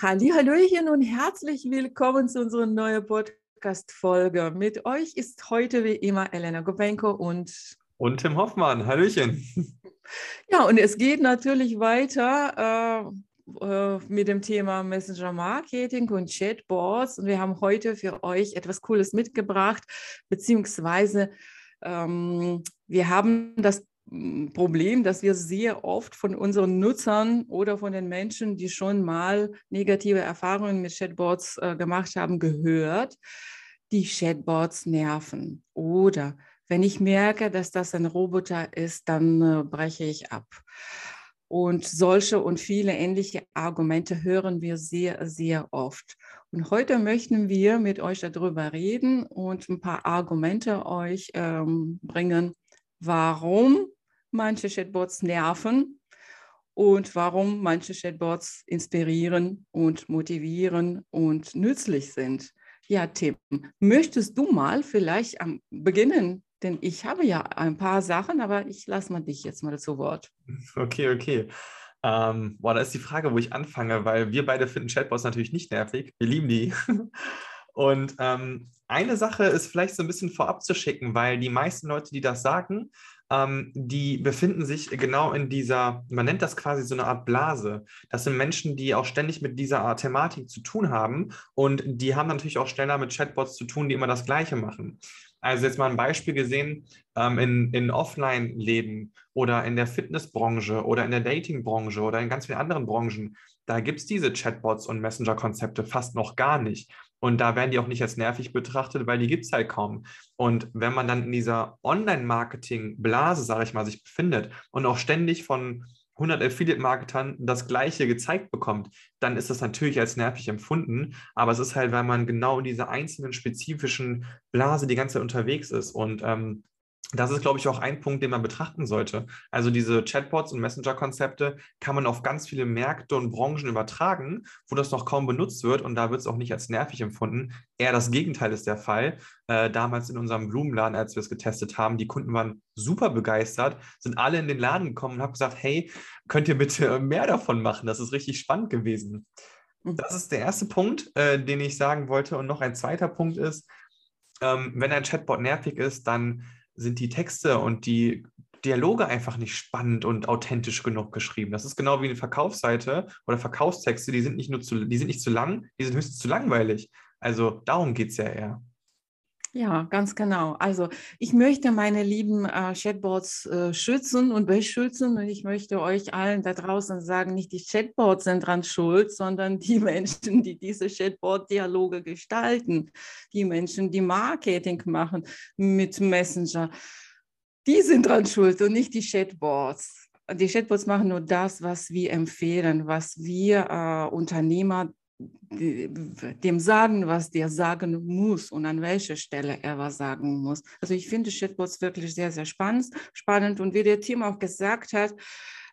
Hallöchen und herzlich willkommen zu unserer neuen Podcast-Folge. Mit euch ist heute wie immer Elena Gopenko und und Tim Hoffmann. Hallöchen. Ja, und es geht natürlich weiter äh, äh, mit dem Thema Messenger Marketing und Chatboards. Und wir haben heute für euch etwas Cooles mitgebracht, beziehungsweise ähm, wir haben das Problem, dass wir sehr oft von unseren Nutzern oder von den Menschen, die schon mal negative Erfahrungen mit Chatbots äh, gemacht haben, gehört, die Chatbots nerven. Oder wenn ich merke, dass das ein Roboter ist, dann äh, breche ich ab. Und solche und viele ähnliche Argumente hören wir sehr, sehr oft. Und heute möchten wir mit euch darüber reden und ein paar Argumente euch ähm, bringen, warum manche Chatbots nerven und warum manche Chatbots inspirieren und motivieren und nützlich sind. Ja, Tim, möchtest du mal vielleicht am beginnen? Denn ich habe ja ein paar Sachen, aber ich lasse mal dich jetzt mal zu Wort. Okay, okay. Ähm, boah, da ist die Frage, wo ich anfange, weil wir beide finden Chatbots natürlich nicht nervig. Wir lieben die. Und ähm, eine Sache ist vielleicht so ein bisschen vorab zu schicken, weil die meisten Leute, die das sagen, ähm, die befinden sich genau in dieser, man nennt das quasi so eine Art Blase. Das sind Menschen, die auch ständig mit dieser Art Thematik zu tun haben und die haben natürlich auch schneller mit Chatbots zu tun, die immer das Gleiche machen. Also jetzt mal ein Beispiel gesehen, ähm, in, in Offline-Läden oder in der Fitnessbranche oder in der Datingbranche oder in ganz vielen anderen Branchen, da gibt es diese Chatbots und Messenger-Konzepte fast noch gar nicht. Und da werden die auch nicht als nervig betrachtet, weil die gibt es halt kaum. Und wenn man dann in dieser Online-Marketing-Blase, sage ich mal, sich befindet und auch ständig von 100 Affiliate-Marketern das Gleiche gezeigt bekommt, dann ist das natürlich als nervig empfunden. Aber es ist halt, weil man genau in dieser einzelnen spezifischen Blase die ganze Zeit unterwegs ist. Und ähm, das ist, glaube ich, auch ein Punkt, den man betrachten sollte. Also diese Chatbots und Messenger-Konzepte kann man auf ganz viele Märkte und Branchen übertragen, wo das noch kaum benutzt wird und da wird es auch nicht als nervig empfunden. Eher das Gegenteil ist der Fall. Äh, damals in unserem Blumenladen, als wir es getestet haben, die Kunden waren super begeistert, sind alle in den Laden gekommen und haben gesagt, hey, könnt ihr bitte mehr davon machen? Das ist richtig spannend gewesen. Mhm. Das ist der erste Punkt, äh, den ich sagen wollte. Und noch ein zweiter Punkt ist, ähm, wenn ein Chatbot nervig ist, dann sind die Texte und die Dialoge einfach nicht spannend und authentisch genug geschrieben. Das ist genau wie eine Verkaufsseite oder Verkaufstexte, die sind nicht nur zu, die sind nicht zu lang, die sind höchstens zu langweilig. Also darum geht es ja eher. Ja, ganz genau. Also ich möchte meine lieben äh, Chatbots äh, schützen und beschützen und ich möchte euch allen da draußen sagen, nicht die Chatbots sind dran schuld, sondern die Menschen, die diese Chatbot-Dialoge gestalten, die Menschen, die Marketing machen mit Messenger, die sind dran schuld und nicht die Chatbots. Die Chatbots machen nur das, was wir empfehlen, was wir äh, Unternehmer dem sagen, was der sagen muss und an welcher Stelle er was sagen muss. Also ich finde Chatbots wirklich sehr, sehr spannend, und wie der Team auch gesagt hat,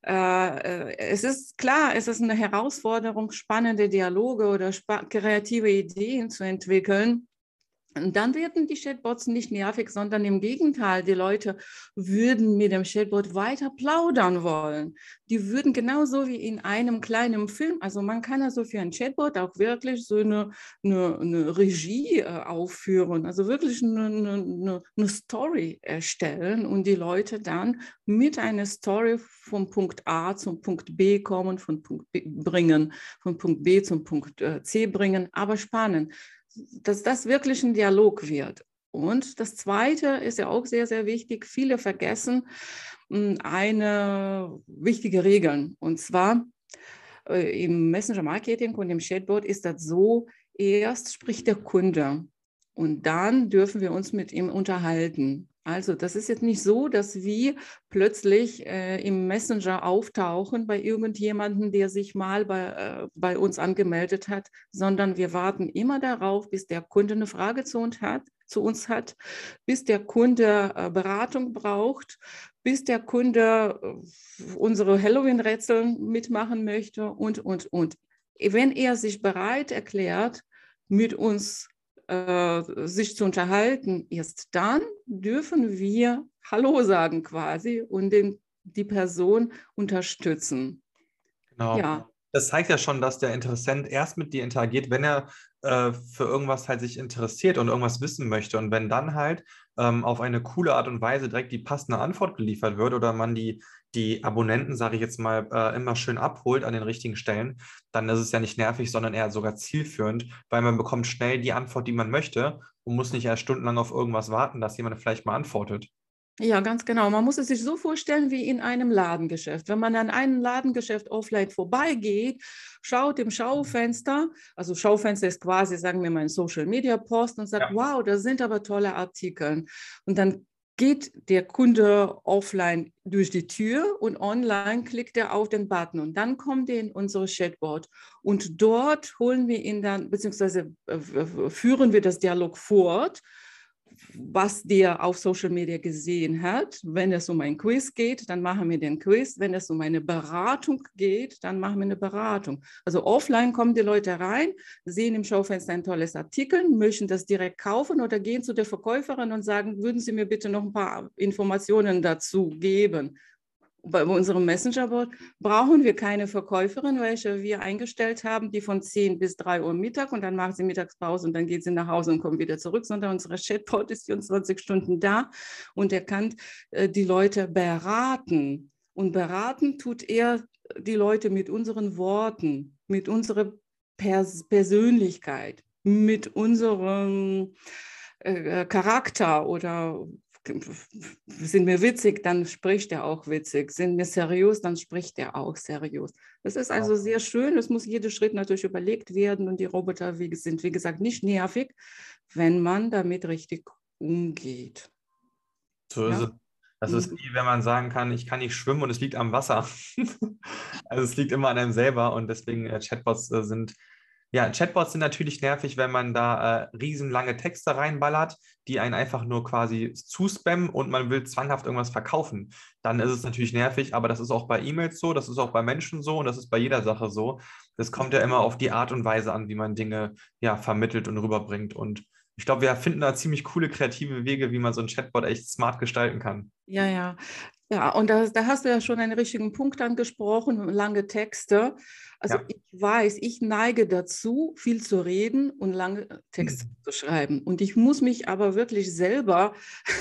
äh, es ist klar, es ist eine Herausforderung, spannende Dialoge oder kreative Ideen zu entwickeln. Und dann werden die Chatbots nicht nervig, sondern im Gegenteil, die Leute würden mit dem Chatbot weiter plaudern wollen. Die würden genauso wie in einem kleinen Film, also man kann also für ein Chatbot auch wirklich so eine, eine, eine Regie äh, aufführen, also wirklich eine, eine, eine Story erstellen und die Leute dann mit einer Story vom Punkt A zum Punkt B kommen, von Punkt B bringen, von Punkt B zum Punkt äh, C bringen, aber spannend dass das wirklich ein Dialog wird. Und das Zweite ist ja auch sehr, sehr wichtig. Viele vergessen hm, eine wichtige Regel. Und zwar äh, im Messenger Marketing und im Chatbot ist das so, erst spricht der Kunde und dann dürfen wir uns mit ihm unterhalten. Also das ist jetzt nicht so, dass wir plötzlich äh, im Messenger auftauchen bei irgendjemandem, der sich mal bei, äh, bei uns angemeldet hat, sondern wir warten immer darauf, bis der Kunde eine Frage zu uns hat, zu uns hat bis der Kunde äh, Beratung braucht, bis der Kunde äh, unsere Halloween-Rätsel mitmachen möchte und, und, und. Wenn er sich bereit erklärt, mit uns äh, sich zu unterhalten, erst dann dürfen wir Hallo sagen quasi und den, die Person unterstützen. Genau. Ja. das zeigt ja schon, dass der Interessent erst mit dir interagiert, wenn er äh, für irgendwas halt sich interessiert und irgendwas wissen möchte. Und wenn dann halt ähm, auf eine coole Art und Weise direkt die passende Antwort geliefert wird oder man die, die Abonnenten, sage ich jetzt mal, äh, immer schön abholt an den richtigen Stellen, dann ist es ja nicht nervig, sondern eher sogar zielführend, weil man bekommt schnell die Antwort, die man möchte und muss nicht erst stundenlang auf irgendwas warten, dass jemand vielleicht mal antwortet. Ja, ganz genau. Man muss es sich so vorstellen wie in einem Ladengeschäft. Wenn man an einem Ladengeschäft offline vorbeigeht, schaut im Schaufenster, also Schaufenster ist quasi, sagen wir mal, ein Social Media Post und sagt, ja. wow, das sind aber tolle Artikel. Und dann geht der Kunde offline durch die Tür und online klickt er auf den Button und dann kommt er in unsere Chatbot und dort holen wir ihn dann, beziehungsweise äh, führen wir das Dialog fort was der auf Social Media gesehen hat. Wenn es um ein Quiz geht, dann machen wir den Quiz. Wenn es um eine Beratung geht, dann machen wir eine Beratung. Also offline kommen die Leute rein, sehen im Schaufenster ein tolles Artikel, möchten das direkt kaufen oder gehen zu der Verkäuferin und sagen, würden Sie mir bitte noch ein paar Informationen dazu geben bei unserem Messengerbot brauchen wir keine Verkäuferin, welche wir eingestellt haben, die von 10 bis 3 Uhr Mittag und dann macht sie Mittagspause und dann geht sie nach Hause und kommt wieder zurück, sondern unsere Chatbot ist 24 Stunden da und er kann äh, die Leute beraten. Und beraten tut er die Leute mit unseren Worten, mit unserer Pers Persönlichkeit, mit unserem äh, Charakter oder sind wir witzig, dann spricht er auch witzig. Sind wir seriös, dann spricht er auch seriös. Das ist also sehr schön. Es muss jeder Schritt natürlich überlegt werden und die Roboter sind, wie gesagt, nicht nervig, wenn man damit richtig umgeht. So ja? ist es. Das ist mhm. wie wenn man sagen kann, ich kann nicht schwimmen und es liegt am Wasser. also es liegt immer an einem selber und deswegen äh, Chatbots äh, sind ja, Chatbots sind natürlich nervig, wenn man da äh, riesenlange Texte reinballert, die einen einfach nur quasi zuspammen und man will zwanghaft irgendwas verkaufen. Dann ist es natürlich nervig, aber das ist auch bei E-Mails so, das ist auch bei Menschen so und das ist bei jeder Sache so. Das kommt ja immer auf die Art und Weise an, wie man Dinge ja, vermittelt und rüberbringt. Und ich glaube, wir finden da ziemlich coole kreative Wege, wie man so ein Chatbot echt smart gestalten kann. Ja, ja. Ja, und da, da hast du ja schon einen richtigen Punkt angesprochen, lange Texte. Also ja. ich weiß, ich neige dazu, viel zu reden und lange Texte mhm. zu schreiben. Und ich muss mich aber wirklich selber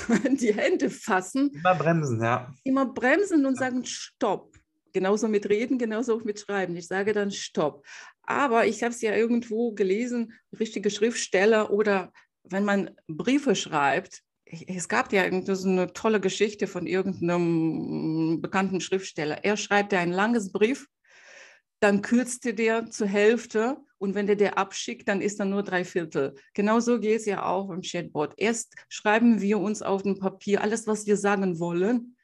die Hände fassen. Immer bremsen, ja. Immer bremsen und sagen, stopp. Genauso mit Reden, genauso auch mit Schreiben. Ich sage dann Stopp. Aber ich habe es ja irgendwo gelesen, richtige Schriftsteller oder wenn man Briefe schreibt, es gab ja so eine tolle Geschichte von irgendeinem bekannten Schriftsteller. Er schreibt ja ein langes Brief, dann kürzt er der zur Hälfte und wenn der der abschickt, dann ist er nur drei Viertel. Genauso geht es ja auch im Chatbot. Erst schreiben wir uns auf dem Papier alles, was wir sagen wollen,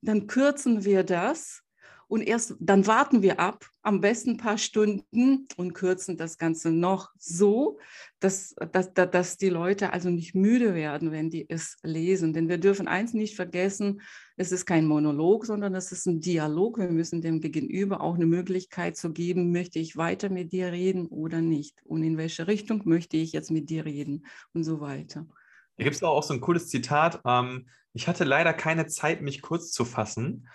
dann kürzen wir das und erst dann warten wir ab, am besten ein paar Stunden und kürzen das Ganze noch so, dass, dass, dass die Leute also nicht müde werden, wenn die es lesen. Denn wir dürfen eins nicht vergessen, es ist kein Monolog, sondern es ist ein Dialog. Wir müssen dem Gegenüber auch eine Möglichkeit zu geben, möchte ich weiter mit dir reden oder nicht? Und in welche Richtung möchte ich jetzt mit dir reden und so weiter. Hier gibt es auch so ein cooles Zitat. Ähm, ich hatte leider keine Zeit, mich kurz zu fassen.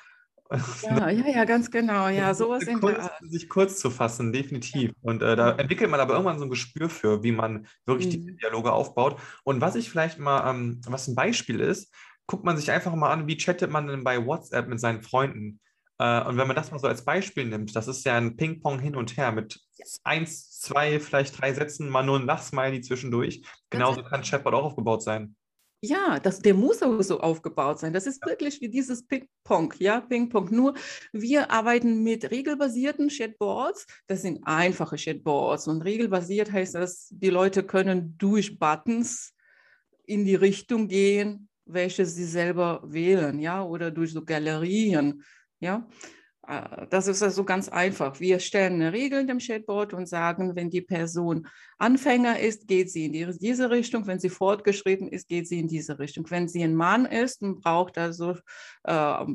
Ja, ja, ja, ganz genau. Ja, sowas in kurz, Sich kurz zu fassen, definitiv. Ja. Und äh, da entwickelt man aber irgendwann so ein Gespür für, wie man wirklich mhm. die Dialoge aufbaut. Und was ich vielleicht mal, ähm, was ein Beispiel ist, guckt man sich einfach mal an, wie chattet man denn bei WhatsApp mit seinen Freunden. Äh, und wenn man das mal so als Beispiel nimmt, das ist ja ein Ping-Pong hin und her mit eins, zwei, vielleicht drei Sätzen, mal nur ein Lachsmiley zwischendurch. Genauso kann Chatbot auch aufgebaut sein. Ja, das, der muss auch so aufgebaut sein. Das ist wirklich wie dieses Ping-Pong, ja, Ping-Pong. Nur wir arbeiten mit regelbasierten Chatboards. Das sind einfache Chatboards. Und regelbasiert heißt das, die Leute können durch Buttons in die Richtung gehen, welche sie selber wählen, ja, oder durch so Galerien, ja. Äh, das ist also ganz einfach. Wir stellen eine Regel in dem Chatbot und sagen, wenn die Person Anfänger ist, geht sie in diese Richtung. Wenn sie fortgeschritten ist, geht sie in diese Richtung. Wenn sie ein Mann ist und braucht also äh,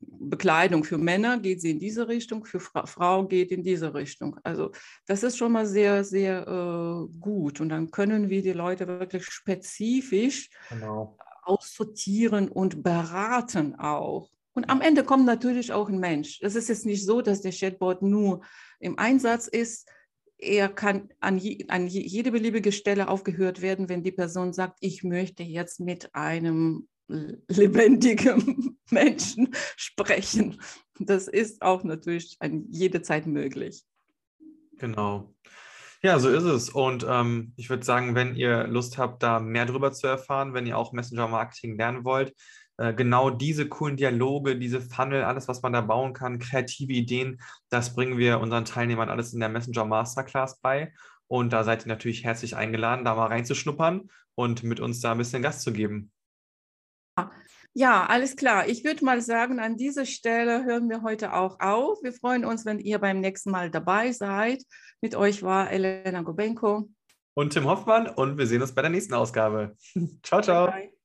Bekleidung für Männer, geht sie in diese Richtung. Für Fra Frau geht in diese Richtung. Also das ist schon mal sehr, sehr äh, gut. Und dann können wir die Leute wirklich spezifisch genau. aussortieren und beraten auch. Und am Ende kommt natürlich auch ein Mensch. Es ist jetzt nicht so, dass der Chatbot nur im Einsatz ist. Er kann an, je, an jede beliebige Stelle aufgehört werden, wenn die Person sagt, ich möchte jetzt mit einem lebendigen Menschen sprechen. Das ist auch natürlich an jede Zeit möglich. Genau. Ja, so ist es. Und ähm, ich würde sagen, wenn ihr Lust habt, da mehr darüber zu erfahren, wenn ihr auch Messenger-Marketing lernen wollt, genau diese coolen Dialoge, diese Funnel, alles, was man da bauen kann, kreative Ideen, das bringen wir unseren Teilnehmern alles in der Messenger Masterclass bei. Und da seid ihr natürlich herzlich eingeladen, da mal reinzuschnuppern und mit uns da ein bisschen Gast zu geben. Ja, alles klar. Ich würde mal sagen, an dieser Stelle hören wir heute auch auf. Wir freuen uns, wenn ihr beim nächsten Mal dabei seid. Mit euch war Elena Gobenko und Tim Hoffmann und wir sehen uns bei der nächsten Ausgabe. ciao, ciao. Bye, bye.